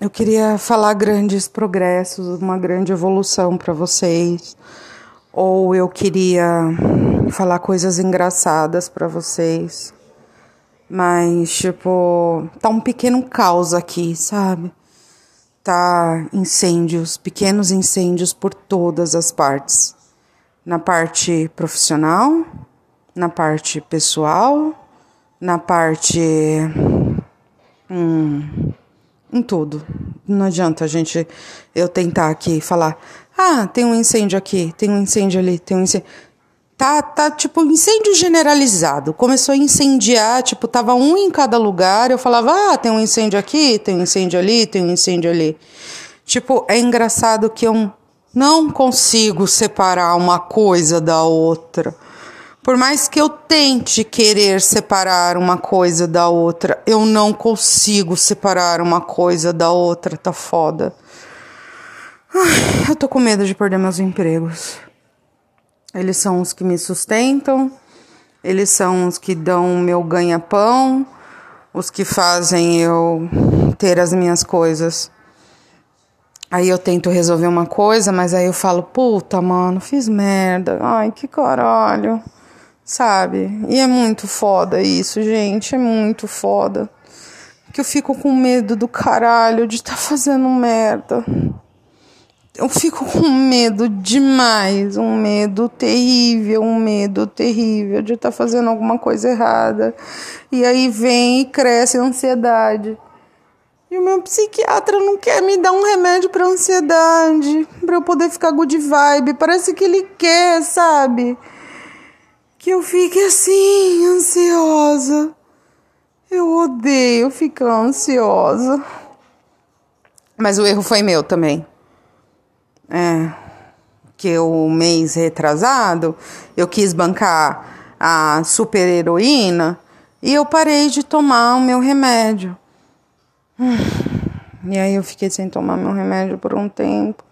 eu queria falar grandes progressos, uma grande evolução para vocês, ou eu queria falar coisas engraçadas para vocês. Mas, tipo, tá um pequeno caos aqui, sabe? Tá incêndios, pequenos incêndios por todas as partes. Na parte profissional, na parte pessoal, na parte. Hum, em tudo. Não adianta a gente eu tentar aqui falar: "Ah, tem um incêndio aqui, tem um incêndio ali, tem um incêndio". Tá, tá tipo incêndio generalizado. Começou a incendiar, tipo, tava um em cada lugar. Eu falava: "Ah, tem um incêndio aqui, tem um incêndio ali, tem um incêndio ali". Tipo, é engraçado que eu não consigo separar uma coisa da outra. Por mais que eu tente querer separar uma coisa da outra, eu não consigo separar uma coisa da outra, tá foda. Ai, eu tô com medo de perder meus empregos. Eles são os que me sustentam, eles são os que dão meu ganha-pão, os que fazem eu ter as minhas coisas. Aí eu tento resolver uma coisa, mas aí eu falo, puta, mano, fiz merda. Ai, que caralho sabe? E é muito foda isso, gente, é muito foda. Que eu fico com medo do caralho de estar tá fazendo merda. Eu fico com medo demais, um medo terrível, um medo terrível de estar tá fazendo alguma coisa errada. E aí vem e cresce a ansiedade. E o meu psiquiatra não quer me dar um remédio para ansiedade, para eu poder ficar good vibe. Parece que ele quer, sabe? Que eu fique assim, ansiosa. Eu odeio ficar ansiosa. Mas o erro foi meu também. É. Que o mês retrasado eu quis bancar a super heroína e eu parei de tomar o meu remédio. E aí eu fiquei sem tomar meu remédio por um tempo.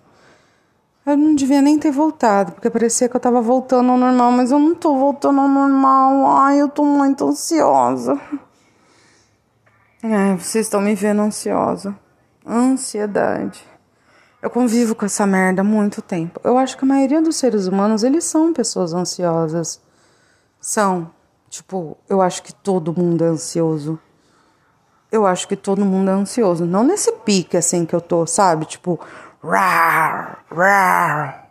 Eu não devia nem ter voltado, porque parecia que eu tava voltando ao normal, mas eu não tô voltando ao normal. Ai, eu tô muito ansiosa. É, vocês estão me vendo ansiosa. Ansiedade. Eu convivo com essa merda há muito tempo. Eu acho que a maioria dos seres humanos, eles são pessoas ansiosas. São. Tipo, eu acho que todo mundo é ansioso. Eu acho que todo mundo é ansioso. Não nesse pique assim que eu tô, sabe? Tipo, Rar, rar.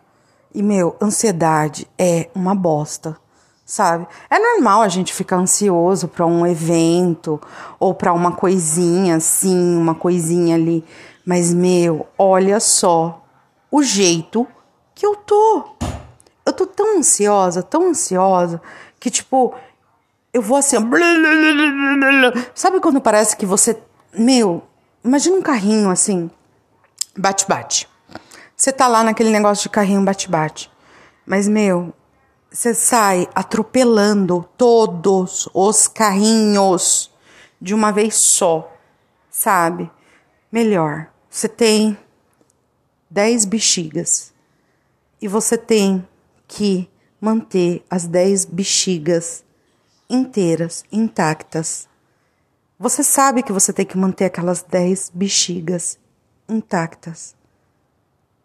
E, meu, ansiedade é uma bosta, sabe? É normal a gente ficar ansioso para um evento ou para uma coisinha assim, uma coisinha ali. Mas, meu, olha só o jeito que eu tô. Eu tô tão ansiosa, tão ansiosa, que tipo, eu vou assim, sabe quando parece que você, meu, imagina um carrinho assim, bate-bate. Você tá lá naquele negócio de carrinho bate-bate. Mas, meu, você sai atropelando todos os carrinhos de uma vez só, sabe? Melhor, você tem 10 bexigas e você tem que manter as 10 bexigas inteiras, intactas. Você sabe que você tem que manter aquelas 10 bexigas intactas.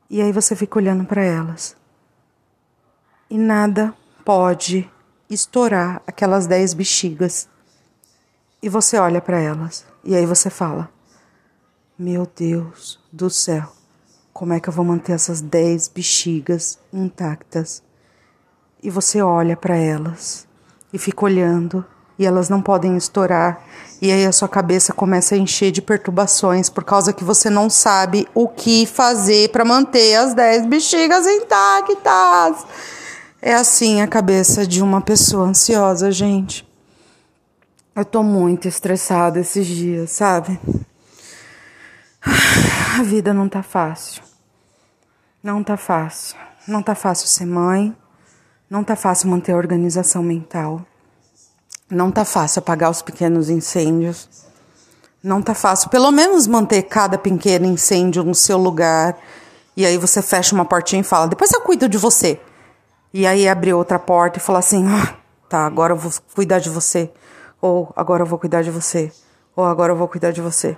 E aí você fica olhando para elas. E nada pode estourar aquelas dez bexigas. E você olha para elas. E aí você fala: Meu Deus do céu, como é que eu vou manter essas dez bexigas intactas? E você olha para elas e fica olhando e elas não podem estourar. E aí a sua cabeça começa a encher de perturbações por causa que você não sabe o que fazer para manter as 10 bexigas intactas. É assim a cabeça de uma pessoa ansiosa, gente. Eu tô muito estressada esses dias, sabe? A vida não tá fácil. Não tá fácil. Não tá fácil ser mãe. Não tá fácil manter a organização mental. Não tá fácil apagar os pequenos incêndios. Não tá fácil, pelo menos manter cada pequeno incêndio no seu lugar. E aí você fecha uma portinha e fala: "Depois eu cuido de você". E aí abre outra porta e fala assim: "Ah, tá, agora eu vou cuidar de você". Ou agora eu vou cuidar de você. Ou agora eu vou cuidar de você.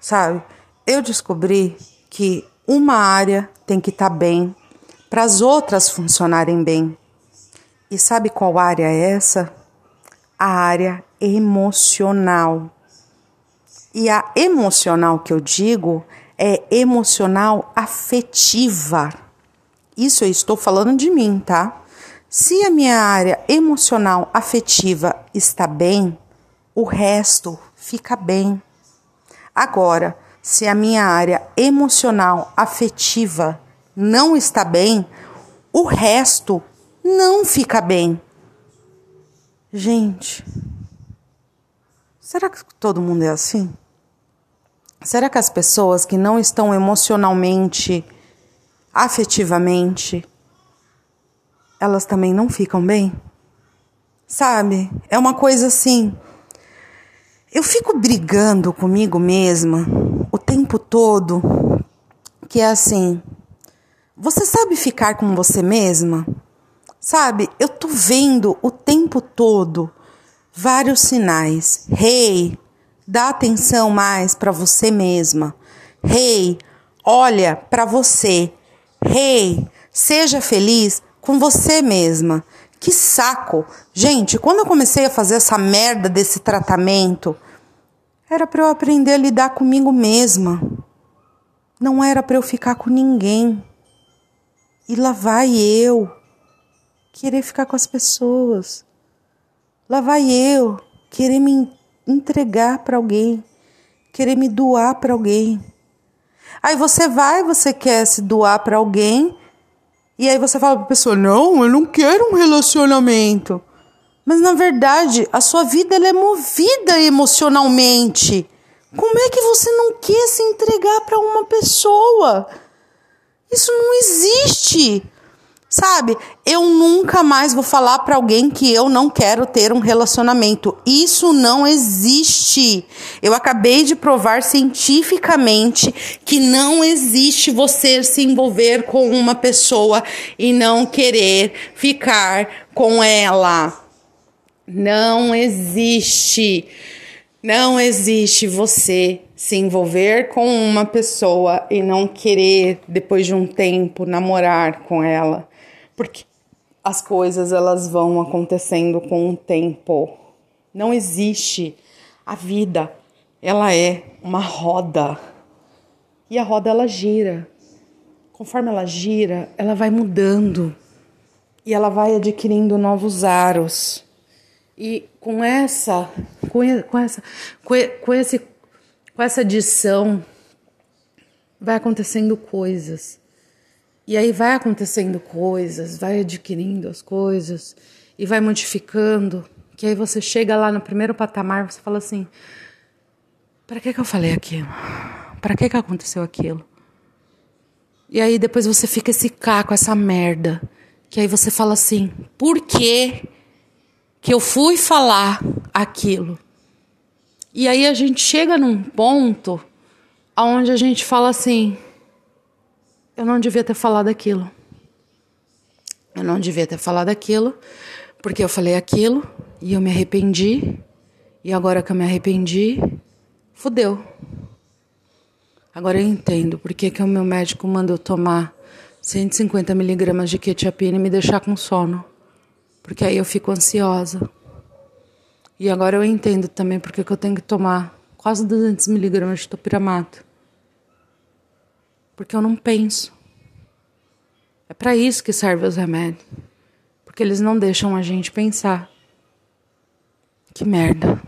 Sabe? eu descobri que uma área tem que estar tá bem para as outras funcionarem bem. E sabe qual área é essa? A área emocional. E a emocional que eu digo é emocional afetiva. Isso eu estou falando de mim, tá? Se a minha área emocional afetiva está bem, o resto fica bem. Agora, se a minha área emocional afetiva não está bem, o resto não fica bem. Gente, será que todo mundo é assim? Será que as pessoas que não estão emocionalmente, afetivamente, elas também não ficam bem? Sabe? É uma coisa assim. Eu fico brigando comigo mesma o tempo todo, que é assim. Você sabe ficar com você mesma? Sabe? Eu tô vendo o tempo todo vários sinais. Rei, hey, dá atenção mais para você mesma. Rei, hey, olha para você. Rei, hey, seja feliz com você mesma. Que saco! Gente, quando eu comecei a fazer essa merda desse tratamento, era para eu aprender a lidar comigo mesma. Não era para eu ficar com ninguém. E lá vai eu querer ficar com as pessoas. Lá vai eu querer me entregar para alguém, querer me doar para alguém. Aí você vai, você quer se doar para alguém e aí você fala para a pessoa: "Não, eu não quero um relacionamento". Mas na verdade, a sua vida ela é movida emocionalmente. Como é que você não quer se entregar para uma pessoa? Isso não existe. Sabe? Eu nunca mais vou falar para alguém que eu não quero ter um relacionamento. Isso não existe. Eu acabei de provar cientificamente que não existe você se envolver com uma pessoa e não querer ficar com ela. Não existe. Não existe você se envolver com uma pessoa e não querer depois de um tempo namorar com ela porque as coisas elas vão acontecendo com o tempo. Não existe a vida, ela é uma roda. E a roda ela gira. Conforme ela gira, ela vai mudando e ela vai adquirindo novos aros. E com essa, com, essa, com esse, com essa adição, vai acontecendo coisas. E aí vai acontecendo coisas, vai adquirindo as coisas e vai modificando, que aí você chega lá no primeiro patamar, você fala assim: para que que eu falei aquilo? Para que que aconteceu aquilo? E aí depois você fica esse caco, essa merda, que aí você fala assim: por que que eu fui falar aquilo? E aí a gente chega num ponto aonde a gente fala assim: eu não devia ter falado aquilo. Eu não devia ter falado aquilo, porque eu falei aquilo e eu me arrependi. E agora que eu me arrependi, fudeu. Agora eu entendo por que, que o meu médico mandou tomar 150 miligramas de quetiapina e me deixar com sono. Porque aí eu fico ansiosa. E agora eu entendo também porque que eu tenho que tomar quase 200 miligramas de topiramato porque eu não penso. É para isso que servem os remédios, porque eles não deixam a gente pensar. Que merda.